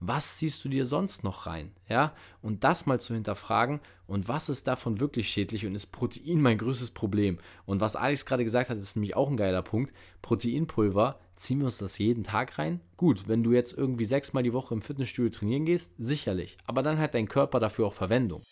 was ziehst du dir sonst noch rein? Ja, und das mal zu hinterfragen und was ist davon wirklich schädlich und ist Protein mein größtes Problem? Und was Alex gerade gesagt hat, ist nämlich auch ein geiler Punkt. Proteinpulver, ziehen wir uns das jeden Tag rein? Gut, wenn du jetzt irgendwie sechsmal die Woche im Fitnessstudio trainieren gehst, sicherlich. Aber dann hat dein Körper dafür auch Verwendung.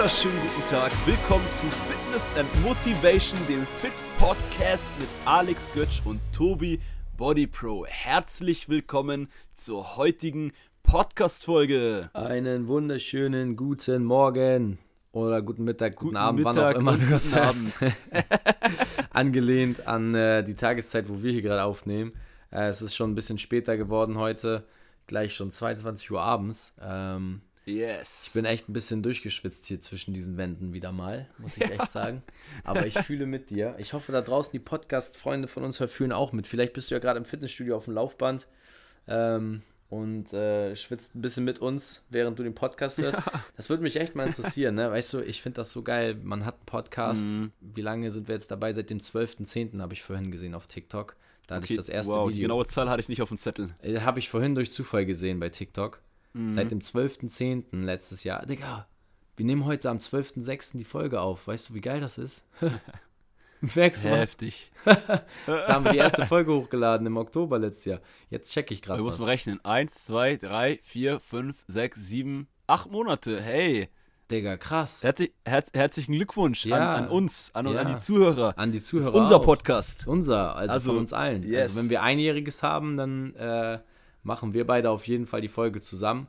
Wunderschönen guten Tag. Willkommen zu Fitness and Motivation, dem Fit Podcast mit Alex Götsch und Tobi Body Pro. Herzlich willkommen zur heutigen Podcast-Folge. Einen wunderschönen guten Morgen oder guten Mittag, guten, guten Abend, Mittag, wann auch immer du das hast. Angelehnt an äh, die Tageszeit, wo wir hier gerade aufnehmen. Äh, es ist schon ein bisschen später geworden heute, gleich schon 22 Uhr abends. Ähm, Yes. Ich bin echt ein bisschen durchgeschwitzt hier zwischen diesen Wänden wieder mal, muss ich ja. echt sagen. Aber ich fühle mit dir. Ich hoffe, da draußen die Podcast-Freunde von uns fühlen auch mit. Vielleicht bist du ja gerade im Fitnessstudio auf dem Laufband ähm, und äh, schwitzt ein bisschen mit uns, während du den Podcast hörst. Ja. Das würde mich echt mal interessieren. Ne? Weißt du, ich finde das so geil. Man hat einen Podcast. Mhm. Wie lange sind wir jetzt dabei? Seit dem 12.10. habe ich vorhin gesehen auf TikTok. Da okay, hatte ich das erste wow, Video. Die genaue Zahl hatte ich nicht auf dem Zettel. Äh, habe ich vorhin durch Zufall gesehen bei TikTok. Mhm. Seit dem 12.10. letztes Jahr. Digga, wir nehmen heute am 12.06. die Folge auf. Weißt du, wie geil das ist? Merkst du Heftig. da haben wir die erste Folge hochgeladen im Oktober letztes Jahr. Jetzt check ich gerade. Musst mal rechnen. Eins, zwei, drei, vier, fünf, sechs, sieben, acht Monate. Hey. Digga, krass. Herzlich, herz, herzlichen Glückwunsch ja. an, an, uns, an, ja. an, die Zuhörer. An die Zuhörer. Das ist unser auch. Podcast. Unser, also, also, von uns allen. Yes. Also wenn wir Einjähriges haben, dann äh, machen wir beide auf jeden Fall die Folge zusammen.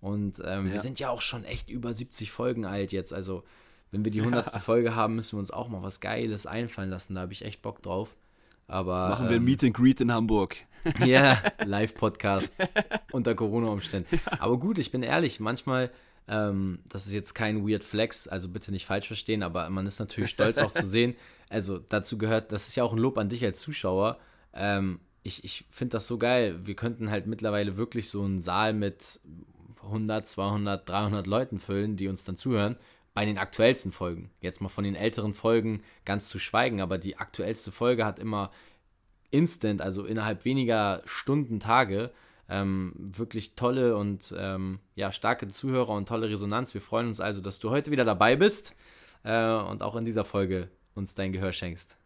Und ähm, ja. wir sind ja auch schon echt über 70 Folgen alt jetzt. Also, wenn wir die 100. Ja. Folge haben, müssen wir uns auch mal was Geiles einfallen lassen. Da habe ich echt Bock drauf. Aber, Machen wir ein ähm, Meet and Greet in Hamburg. Ja, Live-Podcast unter Corona-Umständen. Ja. Aber gut, ich bin ehrlich, manchmal, ähm, das ist jetzt kein Weird Flex, also bitte nicht falsch verstehen, aber man ist natürlich stolz auch zu sehen. Also dazu gehört, das ist ja auch ein Lob an dich als Zuschauer. Ähm, ich ich finde das so geil. Wir könnten halt mittlerweile wirklich so einen Saal mit 100, 200, 300 Leuten füllen, die uns dann zuhören, bei den aktuellsten Folgen. Jetzt mal von den älteren Folgen ganz zu schweigen, aber die aktuellste Folge hat immer instant, also innerhalb weniger Stunden, Tage, ähm, wirklich tolle und ähm, ja, starke Zuhörer und tolle Resonanz. Wir freuen uns also, dass du heute wieder dabei bist äh, und auch in dieser Folge uns dein Gehör schenkst.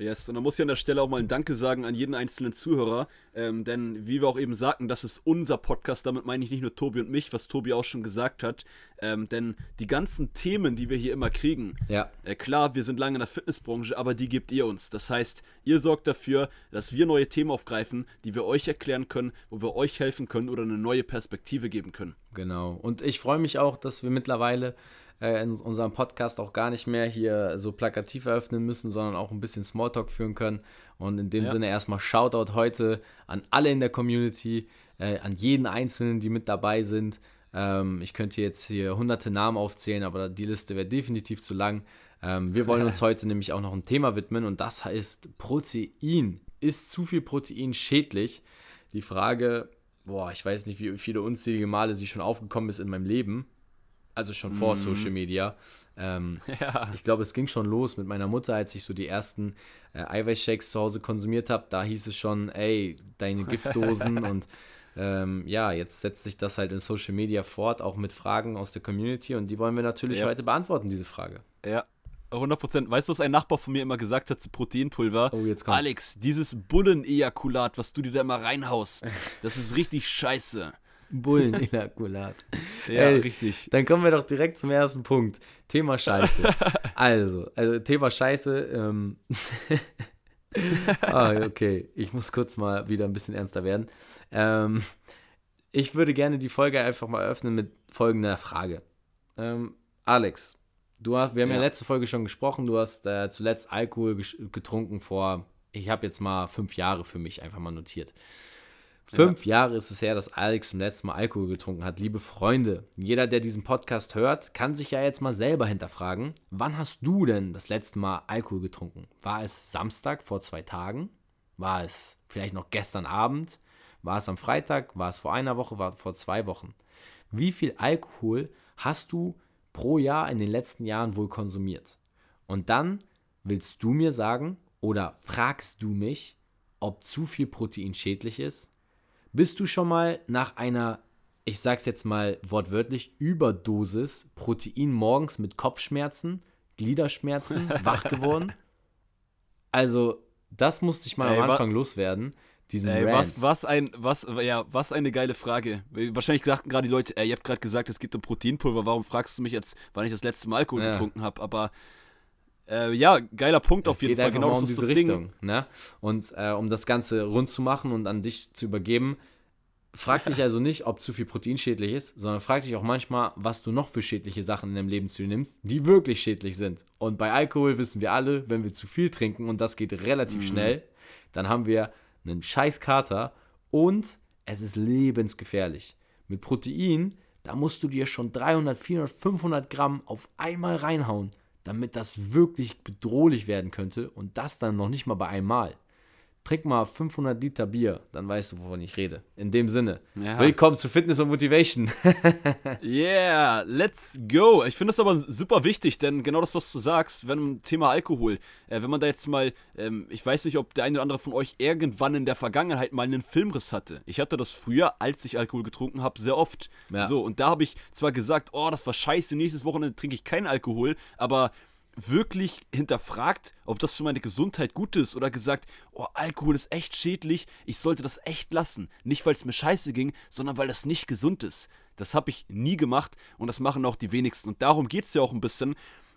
Yes, und da muss ich an der Stelle auch mal ein Danke sagen an jeden einzelnen Zuhörer, ähm, denn wie wir auch eben sagten, das ist unser Podcast, damit meine ich nicht nur Tobi und mich, was Tobi auch schon gesagt hat, ähm, denn die ganzen Themen, die wir hier immer kriegen, ja. Äh, klar, wir sind lange in der Fitnessbranche, aber die gebt ihr uns. Das heißt, ihr sorgt dafür, dass wir neue Themen aufgreifen, die wir euch erklären können, wo wir euch helfen können oder eine neue Perspektive geben können. Genau, und ich freue mich auch, dass wir mittlerweile äh, in unserem Podcast auch gar nicht mehr hier so plakativ eröffnen müssen, sondern auch ein bisschen Smalltalk führen können. Und in dem ja. Sinne erstmal Shoutout heute an alle in der Community, äh, an jeden Einzelnen, die mit dabei sind. Ähm, ich könnte jetzt hier hunderte Namen aufzählen, aber die Liste wäre definitiv zu lang. Ähm, wir wollen uns heute nämlich auch noch ein Thema widmen und das heißt Protein. Ist zu viel Protein schädlich? Die Frage, boah, ich weiß nicht, wie viele unzählige Male sie schon aufgekommen ist in meinem Leben also schon vor mm. Social Media. Ähm, ja. Ich glaube, es ging schon los mit meiner Mutter, als ich so die ersten äh, Eiweißshakes zu Hause konsumiert habe. Da hieß es schon, ey, deine Giftdosen und ähm, ja, jetzt setzt sich das halt in Social Media fort, auch mit Fragen aus der Community und die wollen wir natürlich ja. heute beantworten, diese Frage. Ja, 100 Prozent. Weißt du, was ein Nachbar von mir immer gesagt hat zu Proteinpulver? Oh, jetzt kommt's. Alex, dieses Bullenejakulat, was du dir da immer reinhaust, das ist richtig scheiße. Bullenejakulat. ja, Ey, richtig. Dann kommen wir doch direkt zum ersten Punkt. Thema Scheiße. also, also Thema Scheiße. Ähm ah, okay. Ich muss kurz mal wieder ein bisschen ernster werden. Ähm, ich würde gerne die Folge einfach mal öffnen mit folgender Frage. Ähm, Alex, du hast, wir haben ja. ja letzte Folge schon gesprochen, du hast äh, zuletzt Alkohol getrunken vor, ich habe jetzt mal fünf Jahre für mich einfach mal notiert. Fünf ja. Jahre ist es her, dass Alex zum letzten Mal Alkohol getrunken hat. Liebe Freunde, jeder, der diesen Podcast hört, kann sich ja jetzt mal selber hinterfragen, wann hast du denn das letzte Mal Alkohol getrunken? War es Samstag vor zwei Tagen? War es vielleicht noch gestern Abend? War es am Freitag? War es vor einer Woche? War es vor zwei Wochen? Wie viel Alkohol hast du pro Jahr in den letzten Jahren wohl konsumiert? Und dann willst du mir sagen oder fragst du mich, ob zu viel Protein schädlich ist? Bist du schon mal nach einer, ich sag's jetzt mal wortwörtlich, Überdosis Protein morgens mit Kopfschmerzen, Gliederschmerzen wach geworden? Also, das musste ich mal Ey, am Anfang loswerden. Diesen ey, was, was, ein, was, ja, was eine geile Frage. Wahrscheinlich sagten gerade die Leute, ey, ihr habt gerade gesagt, es geht um Proteinpulver. Warum fragst du mich jetzt, wann ich das letzte Mal Alkohol ja. getrunken habe? Aber äh, ja, geiler Punkt es auf jeden Fall. Genau, das um das Richtung, Ding. Ne? Und äh, um das Ganze rund zu machen und an dich zu übergeben, frag dich also nicht, ob zu viel Protein schädlich ist, sondern frag dich auch manchmal, was du noch für schädliche Sachen in deinem Leben zu dir nimmst, die wirklich schädlich sind. Und bei Alkohol wissen wir alle, wenn wir zu viel trinken, und das geht relativ mhm. schnell, dann haben wir einen scheiß Kater und es ist lebensgefährlich. Mit Protein, da musst du dir schon 300, 400, 500 Gramm auf einmal reinhauen damit das wirklich bedrohlich werden könnte und das dann noch nicht mal bei einmal. Trink mal 500 Liter Bier, dann weißt du, wovon ich rede. In dem Sinne. Ja. Willkommen zu Fitness und Motivation. yeah, let's go. Ich finde das aber super wichtig, denn genau das, was du sagst, wenn Thema Alkohol, äh, wenn man da jetzt mal, ähm, ich weiß nicht, ob der eine oder andere von euch irgendwann in der Vergangenheit mal einen Filmriss hatte. Ich hatte das früher, als ich Alkohol getrunken habe, sehr oft. Ja. So, und da habe ich zwar gesagt, oh, das war scheiße, nächstes Wochenende trinke ich keinen Alkohol, aber wirklich hinterfragt, ob das für meine Gesundheit gut ist oder gesagt, oh, Alkohol ist echt schädlich, ich sollte das echt lassen. Nicht, weil es mir scheiße ging, sondern weil das nicht gesund ist. Das habe ich nie gemacht und das machen auch die wenigsten. Und darum geht es ja auch ein bisschen.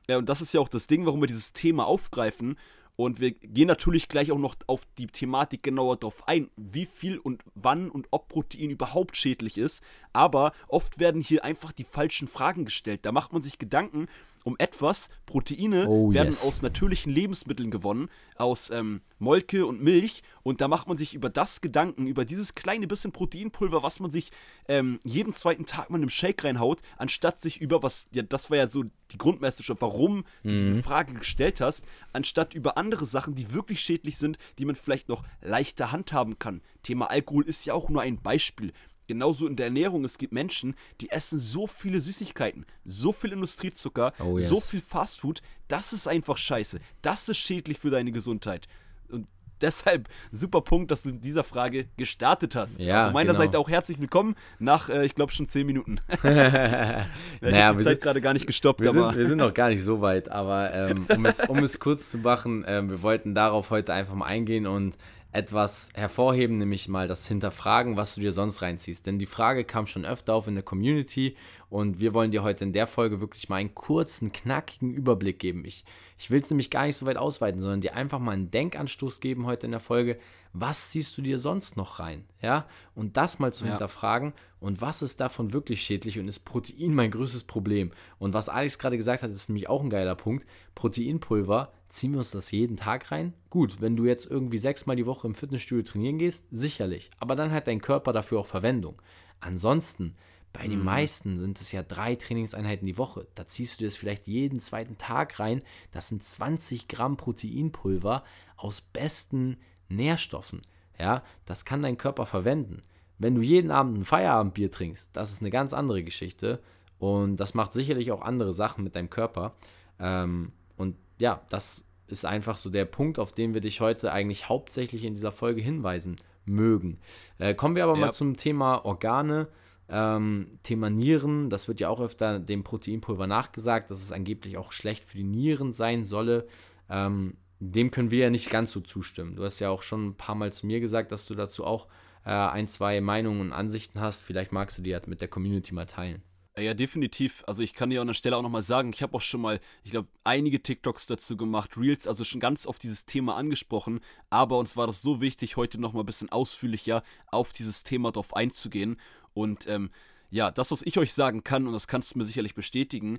Ja, und das ist ja auch das Ding, warum wir dieses Thema aufgreifen. Und wir gehen natürlich gleich auch noch auf die Thematik genauer drauf ein, wie viel und wann und ob Protein überhaupt schädlich ist. Aber oft werden hier einfach die falschen Fragen gestellt. Da macht man sich Gedanken um etwas. Proteine oh, werden yes. aus natürlichen Lebensmitteln gewonnen, aus ähm, Molke und Milch. Und da macht man sich über das Gedanken, über dieses kleine bisschen Proteinpulver, was man sich ähm, jeden zweiten Tag mal in einem Shake reinhaut, anstatt sich über was, ja, das war ja so die Grundmessage, warum mhm. du diese mhm. Frage gestellt hast, anstatt über andere Sachen, die wirklich schädlich sind, die man vielleicht noch leichter handhaben kann. Thema Alkohol ist ja auch nur ein Beispiel. Genauso in der Ernährung, es gibt Menschen, die essen so viele Süßigkeiten, so viel Industriezucker, oh yes. so viel Fastfood, das ist einfach scheiße. Das ist schädlich für deine Gesundheit. Und deshalb super Punkt, dass du mit dieser Frage gestartet hast. Ja, Von meiner genau. Seite auch herzlich willkommen nach, äh, ich glaube, schon zehn Minuten. ja, ich naja, habe die Zeit gerade gar nicht gestoppt. Wir, aber. Sind, wir sind noch gar nicht so weit, aber ähm, um, es, um es kurz zu machen, äh, wir wollten darauf heute einfach mal eingehen und etwas hervorheben, nämlich mal das Hinterfragen, was du dir sonst reinziehst. Denn die Frage kam schon öfter auf in der Community und wir wollen dir heute in der Folge wirklich mal einen kurzen, knackigen Überblick geben. Ich, ich will es nämlich gar nicht so weit ausweiten, sondern dir einfach mal einen Denkanstoß geben heute in der Folge. Was ziehst du dir sonst noch rein? Ja, und das mal zu ja. hinterfragen und was ist davon wirklich schädlich und ist Protein mein größtes Problem? Und was Alex gerade gesagt hat, ist nämlich auch ein geiler Punkt. Proteinpulver ziehen wir uns das jeden Tag rein? Gut, wenn du jetzt irgendwie sechsmal die Woche im Fitnessstudio trainieren gehst, sicherlich. Aber dann hat dein Körper dafür auch Verwendung. Ansonsten, bei den mhm. meisten sind es ja drei Trainingseinheiten die Woche. Da ziehst du dir das vielleicht jeden zweiten Tag rein. Das sind 20 Gramm Proteinpulver aus besten Nährstoffen. Ja, das kann dein Körper verwenden. Wenn du jeden Abend ein Feierabendbier trinkst, das ist eine ganz andere Geschichte. Und das macht sicherlich auch andere Sachen mit deinem Körper. Ähm, und ja, das ist einfach so der Punkt, auf den wir dich heute eigentlich hauptsächlich in dieser Folge hinweisen mögen. Äh, kommen wir aber ja. mal zum Thema Organe. Ähm, Thema Nieren, das wird ja auch öfter dem Proteinpulver nachgesagt, dass es angeblich auch schlecht für die Nieren sein solle. Ähm, dem können wir ja nicht ganz so zustimmen. Du hast ja auch schon ein paar Mal zu mir gesagt, dass du dazu auch äh, ein, zwei Meinungen und Ansichten hast. Vielleicht magst du die halt mit der Community mal teilen. Ja, definitiv. Also ich kann dir an der Stelle auch nochmal sagen, ich habe auch schon mal, ich glaube, einige TikToks dazu gemacht, Reels, also schon ganz auf dieses Thema angesprochen, aber uns war das so wichtig, heute nochmal ein bisschen ausführlicher auf dieses Thema drauf einzugehen. Und ähm, ja, das, was ich euch sagen kann, und das kannst du mir sicherlich bestätigen,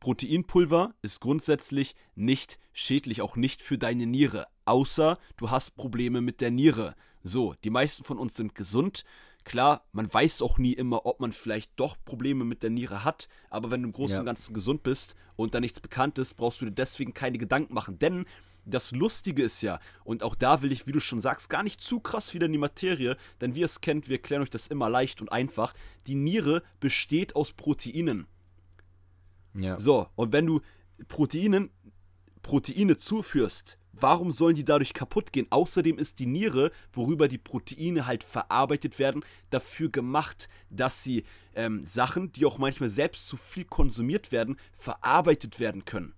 Proteinpulver ist grundsätzlich nicht schädlich, auch nicht für deine Niere, außer du hast Probleme mit der Niere. So, die meisten von uns sind gesund Klar, man weiß auch nie immer, ob man vielleicht doch Probleme mit der Niere hat, aber wenn du im Großen und Ganzen gesund bist und da nichts bekannt ist, brauchst du dir deswegen keine Gedanken machen. Denn das Lustige ist ja, und auch da will ich, wie du schon sagst, gar nicht zu krass wieder in die Materie, denn wie ihr es kennt, wir erklären euch das immer leicht und einfach. Die Niere besteht aus Proteinen. Ja. So, und wenn du Proteinen Proteine zuführst, warum sollen die dadurch kaputt gehen? Außerdem ist die Niere, worüber die Proteine halt verarbeitet werden, dafür gemacht, dass sie ähm, Sachen, die auch manchmal selbst zu viel konsumiert werden, verarbeitet werden können.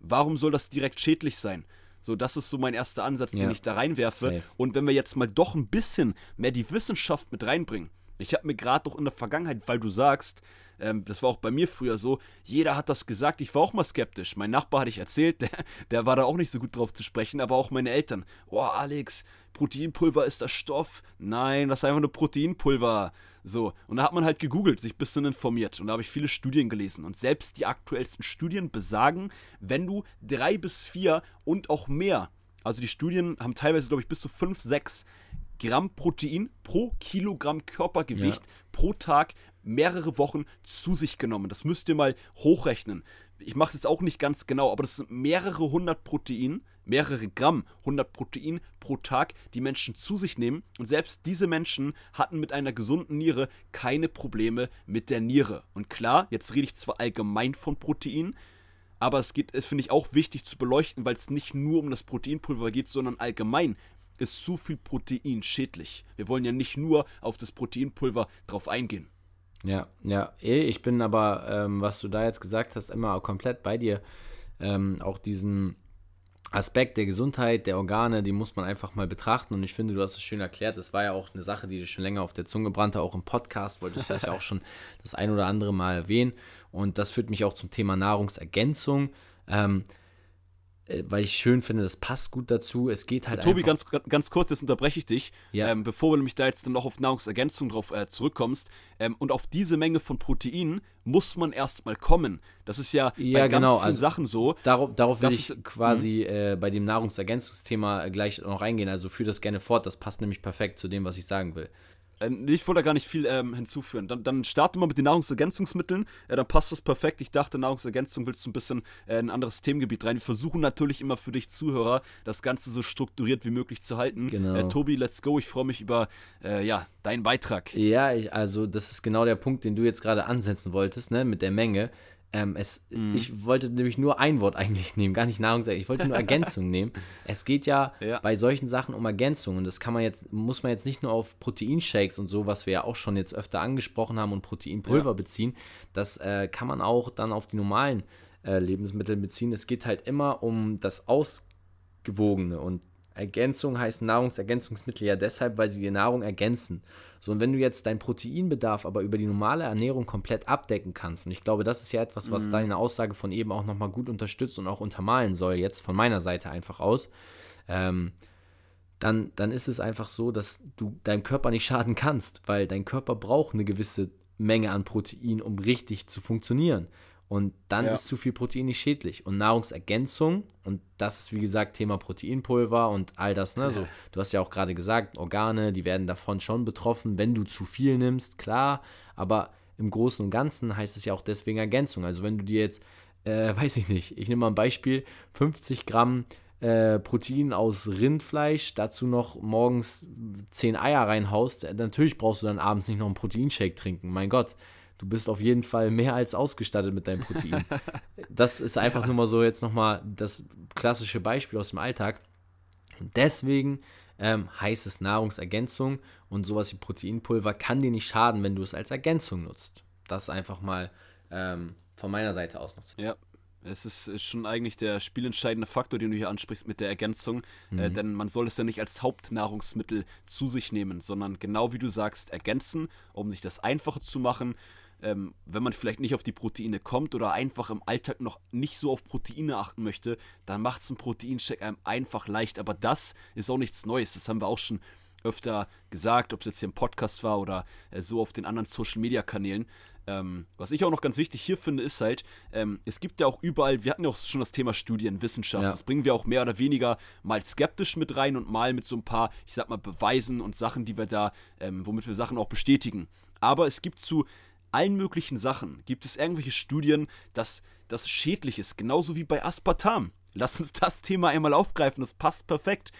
Warum soll das direkt schädlich sein? So, das ist so mein erster Ansatz, ja. den ich da reinwerfe. Safe. Und wenn wir jetzt mal doch ein bisschen mehr die Wissenschaft mit reinbringen. Ich habe mir gerade doch in der Vergangenheit, weil du sagst, ähm, das war auch bei mir früher so, jeder hat das gesagt, ich war auch mal skeptisch. Mein Nachbar hatte ich erzählt, der, der war da auch nicht so gut drauf zu sprechen, aber auch meine Eltern. Oh, Alex, Proteinpulver ist das Stoff. Nein, das ist einfach nur Proteinpulver. So, und da hat man halt gegoogelt, sich ein bisschen informiert. Und da habe ich viele Studien gelesen. Und selbst die aktuellsten Studien besagen, wenn du drei bis vier und auch mehr, also die Studien haben teilweise, glaube ich, bis zu fünf, sechs Gramm Protein pro Kilogramm Körpergewicht ja. pro Tag mehrere Wochen zu sich genommen. Das müsst ihr mal hochrechnen. Ich mache es jetzt auch nicht ganz genau, aber das sind mehrere hundert Protein, mehrere Gramm hundert Protein pro Tag, die Menschen zu sich nehmen. Und selbst diese Menschen hatten mit einer gesunden Niere keine Probleme mit der Niere. Und klar, jetzt rede ich zwar allgemein von Protein, aber es geht, es finde ich auch wichtig zu beleuchten, weil es nicht nur um das Proteinpulver geht, sondern allgemein ist zu viel Protein schädlich. Wir wollen ja nicht nur auf das Proteinpulver drauf eingehen. Ja, ja, ich bin aber, ähm, was du da jetzt gesagt hast, immer komplett bei dir. Ähm, auch diesen Aspekt der Gesundheit, der Organe, die muss man einfach mal betrachten. Und ich finde, du hast es schön erklärt. Das war ja auch eine Sache, die dir schon länger auf der Zunge brannte, auch im Podcast wollte ich vielleicht auch schon das ein oder andere Mal erwähnen. Und das führt mich auch zum Thema Nahrungsergänzung. Ähm, äh, weil ich schön finde, das passt gut dazu. Es geht halt Tobi, ganz, ganz kurz, jetzt unterbreche ich dich, ja. ähm, bevor du nämlich da jetzt dann noch auf Nahrungsergänzung drauf äh, zurückkommst. Ähm, und auf diese Menge von Proteinen muss man erstmal kommen. Das ist ja, ja bei ganz genau. vielen also, Sachen so. Darauf, darauf will ich ist, quasi mhm. äh, bei dem Nahrungsergänzungsthema gleich noch eingehen. Also führe das gerne fort, das passt nämlich perfekt zu dem, was ich sagen will. Äh, ich wollte da gar nicht viel ähm, hinzufügen. Dann, dann starten wir mit den Nahrungsergänzungsmitteln. Äh, dann passt das perfekt. Ich dachte, Nahrungsergänzung willst du ein bisschen äh, ein anderes Themengebiet rein. Wir versuchen natürlich immer für dich Zuhörer, das Ganze so strukturiert wie möglich zu halten. Genau. Äh, Tobi, let's go. Ich freue mich über äh, ja, deinen Beitrag. Ja, ich, also das ist genau der Punkt, den du jetzt gerade ansetzen wolltest, ne, mit der Menge. Ähm, es, mm. Ich wollte nämlich nur ein Wort eigentlich nehmen, gar nicht Nahrungsergänzung. Ich wollte nur Ergänzung nehmen. Es geht ja, ja, bei solchen Sachen um Ergänzungen. Das kann man jetzt, muss man jetzt nicht nur auf Proteinshakes und so, was wir ja auch schon jetzt öfter angesprochen haben, und Proteinpulver ja. beziehen. Das äh, kann man auch dann auf die normalen äh, Lebensmittel beziehen. Es geht halt immer um das Ausgewogene und Ergänzung heißt Nahrungsergänzungsmittel ja deshalb, weil sie die Nahrung ergänzen. So, und wenn du jetzt deinen Proteinbedarf aber über die normale Ernährung komplett abdecken kannst, und ich glaube, das ist ja etwas, was mhm. deine Aussage von eben auch nochmal gut unterstützt und auch untermalen soll, jetzt von meiner Seite einfach aus, ähm, dann, dann ist es einfach so, dass du deinem Körper nicht schaden kannst, weil dein Körper braucht eine gewisse Menge an Protein, um richtig zu funktionieren. Und dann ja. ist zu viel Protein nicht schädlich. Und Nahrungsergänzung, und das ist wie gesagt Thema Proteinpulver und all das, ne? Ja. So, du hast ja auch gerade gesagt, Organe, die werden davon schon betroffen, wenn du zu viel nimmst, klar. Aber im Großen und Ganzen heißt es ja auch deswegen Ergänzung. Also wenn du dir jetzt, äh, weiß ich nicht, ich nehme mal ein Beispiel, 50 Gramm äh, Protein aus Rindfleisch, dazu noch morgens 10 Eier reinhaust, äh, natürlich brauchst du dann abends nicht noch einen Proteinshake trinken. Mein Gott, du bist auf jeden Fall mehr als ausgestattet mit deinem Protein. das ist einfach ja. nur mal so jetzt nochmal das klassische Beispiel aus dem Alltag. Und deswegen ähm, heißt es Nahrungsergänzung und sowas wie Proteinpulver kann dir nicht schaden, wenn du es als Ergänzung nutzt. Das einfach mal ähm, von meiner Seite aus noch zu. Ja, es ist schon eigentlich der spielentscheidende Faktor, den du hier ansprichst mit der Ergänzung. Äh, mhm. Äh, denn man soll es ja nicht als Hauptnahrungsmittel zu sich nehmen, sondern genau wie du sagst, ergänzen, um sich das einfacher zu machen ähm, wenn man vielleicht nicht auf die Proteine kommt oder einfach im Alltag noch nicht so auf Proteine achten möchte, dann macht es ein Proteincheck einem einfach leicht. Aber das ist auch nichts Neues. Das haben wir auch schon öfter gesagt, ob es jetzt hier im Podcast war oder äh, so auf den anderen Social Media Kanälen. Ähm, was ich auch noch ganz wichtig hier finde, ist halt, ähm, es gibt ja auch überall, wir hatten ja auch schon das Thema Studien, Wissenschaft, ja. das bringen wir auch mehr oder weniger mal skeptisch mit rein und mal mit so ein paar, ich sag mal, Beweisen und Sachen, die wir da, ähm, womit wir Sachen auch bestätigen. Aber es gibt zu allen möglichen Sachen gibt es irgendwelche Studien, dass das schädlich ist, genauso wie bei Aspartam. Lass uns das Thema einmal aufgreifen, das passt perfekt.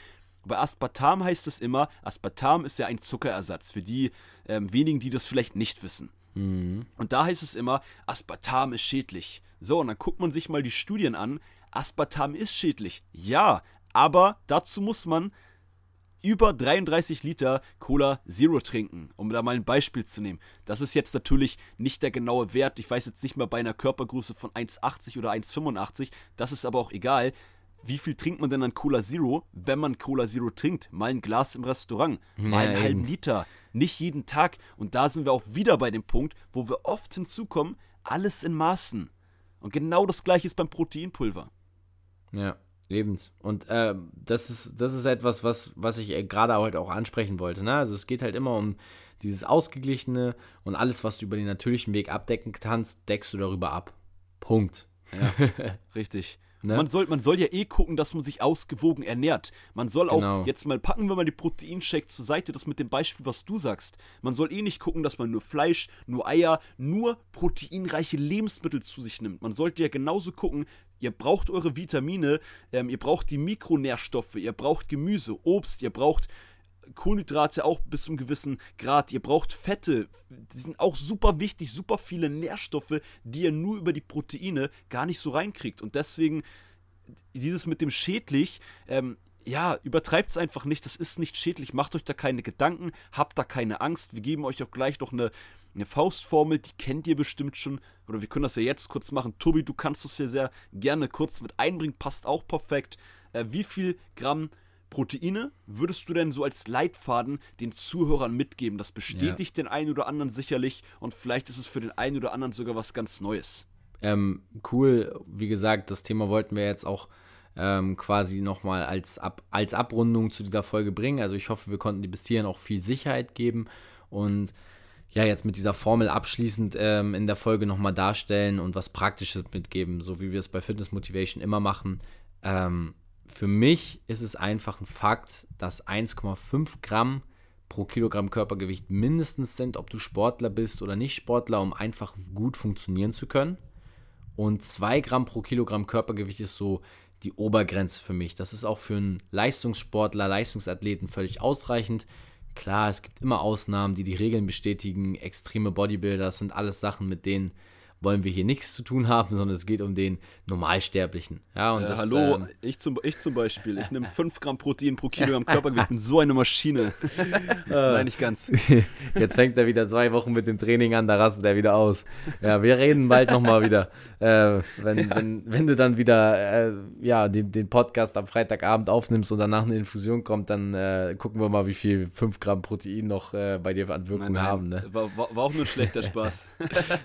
Bei Aspartam heißt es immer, Aspartam ist ja ein Zuckerersatz, für die ähm, wenigen, die das vielleicht nicht wissen. Mhm. Und da heißt es immer, Aspartam ist schädlich. So, und dann guckt man sich mal die Studien an. Aspartam ist schädlich. Ja, aber dazu muss man über 33 Liter Cola Zero trinken, um da mal ein Beispiel zu nehmen. Das ist jetzt natürlich nicht der genaue Wert. Ich weiß jetzt nicht mehr bei einer Körpergröße von 1,80 oder 1,85. Das ist aber auch egal. Wie viel trinkt man denn an Cola Zero, wenn man Cola Zero trinkt? Mal ein Glas im Restaurant, mal einen halben Liter. Nicht jeden Tag. Und da sind wir auch wieder bei dem Punkt, wo wir oft hinzukommen, alles in Maßen. Und genau das gleiche ist beim Proteinpulver. Ja. Lebens. Und äh, das, ist, das ist etwas, was, was ich äh, gerade heute auch ansprechen wollte. Ne? Also es geht halt immer um dieses Ausgeglichene und alles, was du über den natürlichen Weg abdecken kannst, deckst du darüber ab. Punkt. Ja, richtig. Ne? Man, soll, man soll ja eh gucken, dass man sich ausgewogen ernährt. Man soll auch, genau. jetzt mal packen wir mal die Proteinshakes zur Seite, das mit dem Beispiel, was du sagst. Man soll eh nicht gucken, dass man nur Fleisch, nur Eier, nur proteinreiche Lebensmittel zu sich nimmt. Man sollte ja genauso gucken, ihr braucht eure Vitamine, ähm, ihr braucht die Mikronährstoffe, ihr braucht Gemüse, Obst, ihr braucht Kohlenhydrate auch bis zu einem gewissen Grad. Ihr braucht Fette, die sind auch super wichtig, super viele Nährstoffe, die ihr nur über die Proteine gar nicht so reinkriegt. Und deswegen dieses mit dem schädlich, ähm, ja, übertreibt es einfach nicht, das ist nicht schädlich, macht euch da keine Gedanken, habt da keine Angst. Wir geben euch auch gleich noch eine, eine Faustformel, die kennt ihr bestimmt schon, oder wir können das ja jetzt kurz machen. Tobi, du kannst das ja sehr gerne kurz mit einbringen, passt auch perfekt. Äh, wie viel Gramm Proteine würdest du denn so als Leitfaden den Zuhörern mitgeben? Das bestätigt ja. den einen oder anderen sicherlich und vielleicht ist es für den einen oder anderen sogar was ganz Neues. Ähm, cool, wie gesagt, das Thema wollten wir jetzt auch ähm, quasi nochmal als, Ab als Abrundung zu dieser Folge bringen. Also ich hoffe, wir konnten dir bis hierhin auch viel Sicherheit geben und ja, jetzt mit dieser Formel abschließend ähm, in der Folge nochmal darstellen und was Praktisches mitgeben, so wie wir es bei Fitness Motivation immer machen. Ähm, für mich ist es einfach ein Fakt, dass 1,5 Gramm pro Kilogramm Körpergewicht mindestens sind, ob du Sportler bist oder nicht Sportler, um einfach gut funktionieren zu können. Und 2 Gramm pro Kilogramm Körpergewicht ist so die Obergrenze für mich. Das ist auch für einen Leistungssportler, Leistungsathleten völlig ausreichend. Klar, es gibt immer Ausnahmen, die die Regeln bestätigen. Extreme Bodybuilder, das sind alles Sachen, mit denen wollen wir hier nichts zu tun haben, sondern es geht um den Normalsterblichen. Ja, und äh, das, hallo, ähm, ich, zum, ich zum Beispiel, ich nehme 5 Gramm Protein pro Kilogramm Körpergewicht, bin so eine Maschine. Nein, nicht ganz. Jetzt fängt er wieder zwei Wochen mit dem Training an, da rastet er wieder aus. Ja, wir reden bald nochmal wieder. Äh, wenn, ja. wenn, wenn du dann wieder äh, ja, den, den Podcast am Freitagabend aufnimmst und danach eine Infusion kommt, dann äh, gucken wir mal, wie viel 5 Gramm Protein noch äh, bei dir an Wirkung nein, nein, haben. Ne? War, war, war auch nur ein schlechter Spaß.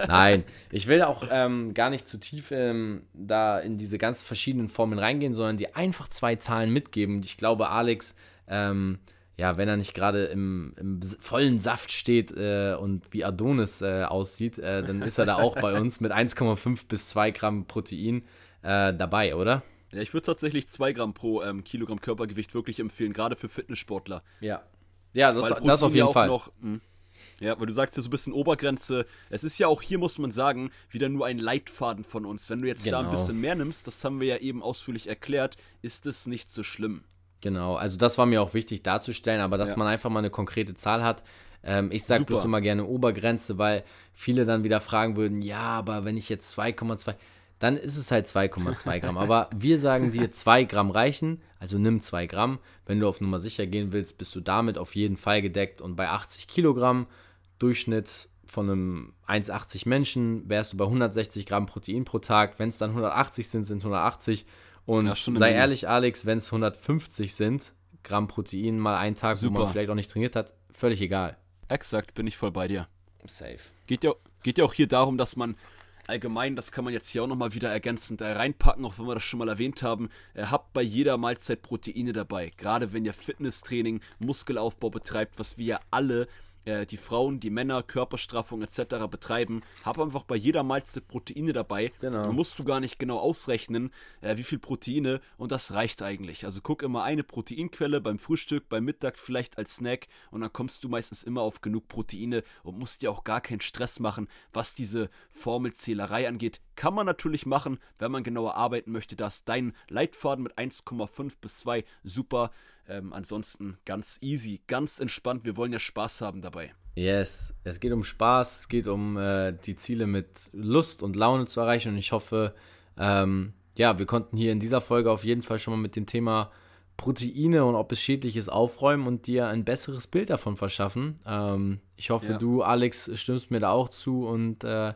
nein, ich ich will auch ähm, gar nicht zu tief ähm, da in diese ganz verschiedenen Formen reingehen, sondern dir einfach zwei Zahlen mitgeben. Ich glaube, Alex, ähm, ja, wenn er nicht gerade im, im, vollen Saft steht äh, und wie Adonis äh, aussieht, äh, dann ist er da auch bei uns mit 1,5 bis 2 Gramm Protein äh, dabei, oder? Ja, ich würde tatsächlich 2 Gramm pro ähm, Kilogramm Körpergewicht wirklich empfehlen, gerade für Fitnesssportler. Ja. Ja, das, das auf jeden Fall. Noch, hm. Ja, weil du sagst ja so ein bisschen Obergrenze. Es ist ja auch hier, muss man sagen, wieder nur ein Leitfaden von uns. Wenn du jetzt genau. da ein genau. bisschen mehr nimmst, das haben wir ja eben ausführlich erklärt, ist es nicht so schlimm. Genau, also das war mir auch wichtig darzustellen, aber dass ja. man einfach mal eine konkrete Zahl hat. Ähm, ich sage bloß immer gerne Obergrenze, weil viele dann wieder fragen würden, ja, aber wenn ich jetzt 2,2, dann ist es halt 2,2 Gramm. aber wir sagen dir, 2 Gramm reichen, also nimm 2 Gramm. Wenn du auf Nummer sicher gehen willst, bist du damit auf jeden Fall gedeckt und bei 80 Kilogramm Durchschnitt von einem 1,80 Menschen wärst du bei 160 Gramm Protein pro Tag. Wenn es dann 180 sind, sind 180. Und ja, sei ehrlich, Alex, wenn es 150 sind, Gramm Protein mal einen Tag, Super. wo man vielleicht auch nicht trainiert hat, völlig egal. Exakt, bin ich voll bei dir. Safe. Geht ja, geht ja auch hier darum, dass man allgemein, das kann man jetzt hier auch nochmal wieder ergänzend äh, reinpacken, auch wenn wir das schon mal erwähnt haben, äh, habt bei jeder Mahlzeit Proteine dabei. Gerade wenn ihr Fitnesstraining, Muskelaufbau betreibt, was wir ja alle äh, die Frauen, die Männer Körperstraffung etc. betreiben, hab einfach bei jeder Mahlzeit Proteine dabei. Genau. Dann musst du gar nicht genau ausrechnen, äh, wie viel Proteine und das reicht eigentlich. Also guck immer eine Proteinquelle beim Frühstück, beim Mittag vielleicht als Snack und dann kommst du meistens immer auf genug Proteine und musst dir auch gar keinen Stress machen, was diese Formelzählerei angeht. Kann man natürlich machen, wenn man genauer arbeiten möchte. Da ist dein Leitfaden mit 1,5 bis 2 super. Ähm, ansonsten ganz easy, ganz entspannt. Wir wollen ja Spaß haben dabei. Yes, es geht um Spaß, es geht um äh, die Ziele mit Lust und Laune zu erreichen und ich hoffe, ähm, ja, wir konnten hier in dieser Folge auf jeden Fall schon mal mit dem Thema Proteine und ob es schädlich ist aufräumen und dir ein besseres Bild davon verschaffen. Ähm, ich hoffe, ja. du, Alex, stimmst mir da auch zu und äh,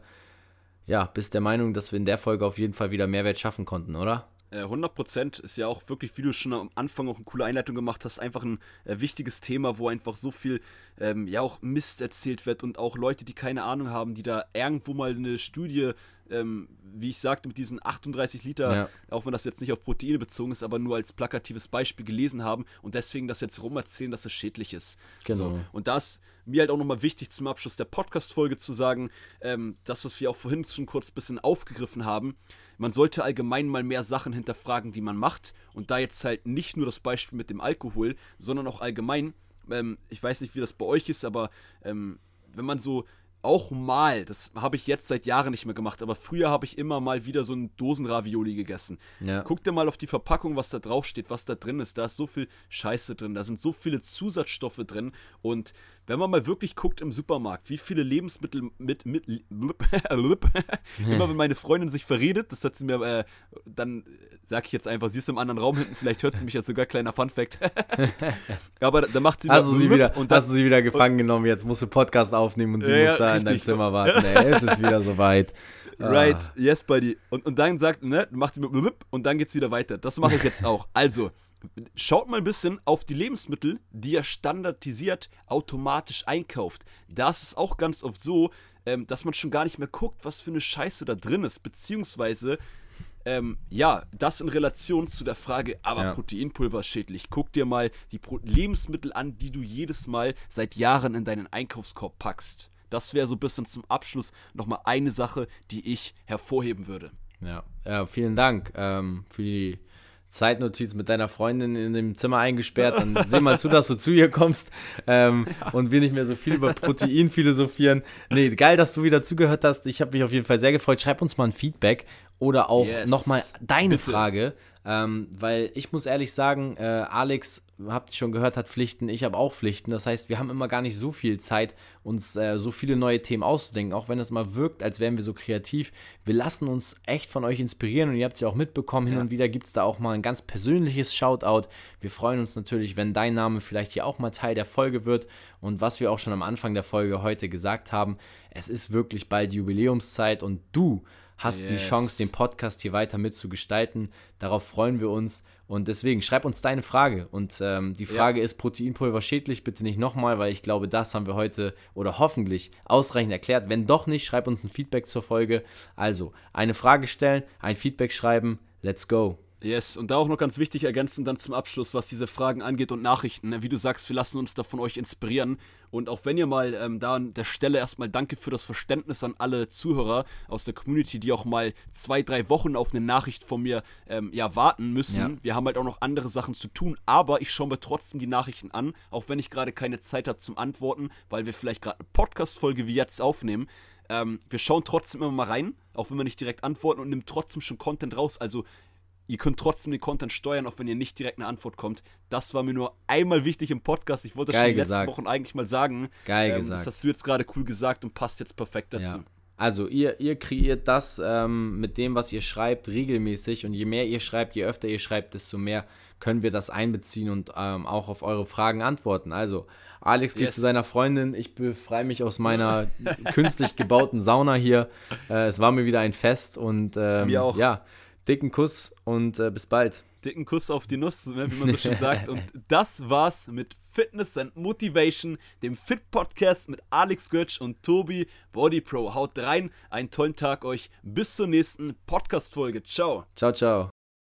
ja, bist der Meinung, dass wir in der Folge auf jeden Fall wieder Mehrwert schaffen konnten, oder? 100 Prozent ist ja auch wirklich, wie du schon am Anfang auch eine coole Einleitung gemacht hast, einfach ein äh, wichtiges Thema, wo einfach so viel, ähm, ja auch Mist erzählt wird und auch Leute, die keine Ahnung haben, die da irgendwo mal eine Studie, ähm, wie ich sagte, mit diesen 38 Liter, ja. auch wenn das jetzt nicht auf Proteine bezogen ist, aber nur als plakatives Beispiel gelesen haben und deswegen das jetzt rumerzählen, dass es schädlich ist. Genau. So. Und das mir halt auch nochmal wichtig zum Abschluss der Podcast-Folge zu sagen, ähm, das, was wir auch vorhin schon kurz ein bisschen aufgegriffen haben, man sollte allgemein mal mehr Sachen hinterfragen, die man macht. Und da jetzt halt nicht nur das Beispiel mit dem Alkohol, sondern auch allgemein. Ähm, ich weiß nicht, wie das bei euch ist, aber ähm, wenn man so auch mal, das habe ich jetzt seit Jahren nicht mehr gemacht, aber früher habe ich immer mal wieder so einen Dosenravioli gegessen. Ja. Guck dir mal auf die Verpackung, was da drauf steht, was da drin ist. Da ist so viel Scheiße drin, da sind so viele Zusatzstoffe drin und wenn man mal wirklich guckt im Supermarkt, wie viele Lebensmittel mit, mit immer wenn meine Freundin sich verredet, das hat sie mir, äh, dann sag ich jetzt einfach, sie ist im anderen Raum hinten, vielleicht hört sie mich jetzt sogar, kleiner Funfact. Aber dann macht sie du sie wieder, und dann, Hast du sie wieder gefangen genommen, jetzt musst du Podcast aufnehmen und sie ja, muss da in dein Zimmer warten. Ey, es ist wieder soweit. Right, ah. yes, buddy. Und, und dann sagt, ne, macht sie mit und dann geht's wieder weiter. Das mache ich jetzt auch. Also, Schaut mal ein bisschen auf die Lebensmittel, die ihr standardisiert automatisch einkauft. Da ist es auch ganz oft so, ähm, dass man schon gar nicht mehr guckt, was für eine Scheiße da drin ist, beziehungsweise ähm, ja, das in Relation zu der Frage, aber ja. Proteinpulver ist schädlich. Guck dir mal die Pro Lebensmittel an, die du jedes Mal seit Jahren in deinen Einkaufskorb packst. Das wäre so ein bisschen zum Abschluss nochmal eine Sache, die ich hervorheben würde. Ja, ja vielen Dank ähm, für die Zeitnotiz mit deiner Freundin in dem Zimmer eingesperrt, dann seh mal zu, dass du zu ihr kommst ähm, ja. und wir nicht mehr so viel über Protein philosophieren. Nee, geil, dass du wieder zugehört hast. Ich habe mich auf jeden Fall sehr gefreut. Schreib uns mal ein Feedback oder auch yes. nochmal deine Bitte. Frage, ähm, weil ich muss ehrlich sagen, äh, Alex habt ihr schon gehört, hat Pflichten, ich habe auch Pflichten. Das heißt, wir haben immer gar nicht so viel Zeit, uns äh, so viele neue Themen auszudenken, auch wenn es mal wirkt, als wären wir so kreativ. Wir lassen uns echt von euch inspirieren und ihr habt es ja auch mitbekommen, hin ja. und wieder gibt es da auch mal ein ganz persönliches Shoutout. Wir freuen uns natürlich, wenn dein Name vielleicht hier auch mal Teil der Folge wird. Und was wir auch schon am Anfang der Folge heute gesagt haben, es ist wirklich bald Jubiläumszeit und du hast yes. die Chance, den Podcast hier weiter mitzugestalten. Darauf freuen wir uns. Und deswegen schreib uns deine Frage. Und ähm, die Frage ja. ist: Proteinpulver schädlich? Bitte nicht nochmal, weil ich glaube, das haben wir heute oder hoffentlich ausreichend erklärt. Wenn doch nicht, schreib uns ein Feedback zur Folge. Also, eine Frage stellen, ein Feedback schreiben. Let's go. Yes, und da auch noch ganz wichtig ergänzen dann zum Abschluss, was diese Fragen angeht und Nachrichten. Ne? Wie du sagst, wir lassen uns da von euch inspirieren. Und auch wenn ihr mal ähm, da an der Stelle erstmal danke für das Verständnis an alle Zuhörer aus der Community, die auch mal zwei, drei Wochen auf eine Nachricht von mir ähm, ja, warten müssen. Ja. Wir haben halt auch noch andere Sachen zu tun, aber ich schaue mir trotzdem die Nachrichten an, auch wenn ich gerade keine Zeit habe zum Antworten, weil wir vielleicht gerade eine Podcast-Folge wie jetzt aufnehmen. Ähm, wir schauen trotzdem immer mal rein, auch wenn wir nicht direkt antworten und nehmen trotzdem schon Content raus. Also Ihr könnt trotzdem den Content steuern, auch wenn ihr nicht direkt eine Antwort kommt. Das war mir nur einmal wichtig im Podcast. Ich wollte das Geil schon in den letzten Wochen eigentlich mal sagen. Geil ähm, gesagt. Das hast du jetzt gerade cool gesagt und passt jetzt perfekt dazu. Ja. Also ihr, ihr kreiert das ähm, mit dem, was ihr schreibt, regelmäßig. Und je mehr ihr schreibt, je öfter ihr schreibt, desto mehr können wir das einbeziehen und ähm, auch auf eure Fragen antworten. Also, Alex geht yes. zu seiner Freundin. Ich befreie mich aus meiner künstlich gebauten Sauna hier. Äh, es war mir wieder ein Fest und ähm, mir auch. ja dicken Kuss und äh, bis bald. Dicken Kuss auf die Nuss, ne, wie man so schön sagt. Und das war's mit Fitness and Motivation, dem Fit Podcast mit Alex Götsch und Tobi Body Pro. Haut rein, einen tollen Tag euch. Bis zur nächsten Podcast-Folge. Ciao. Ciao, ciao.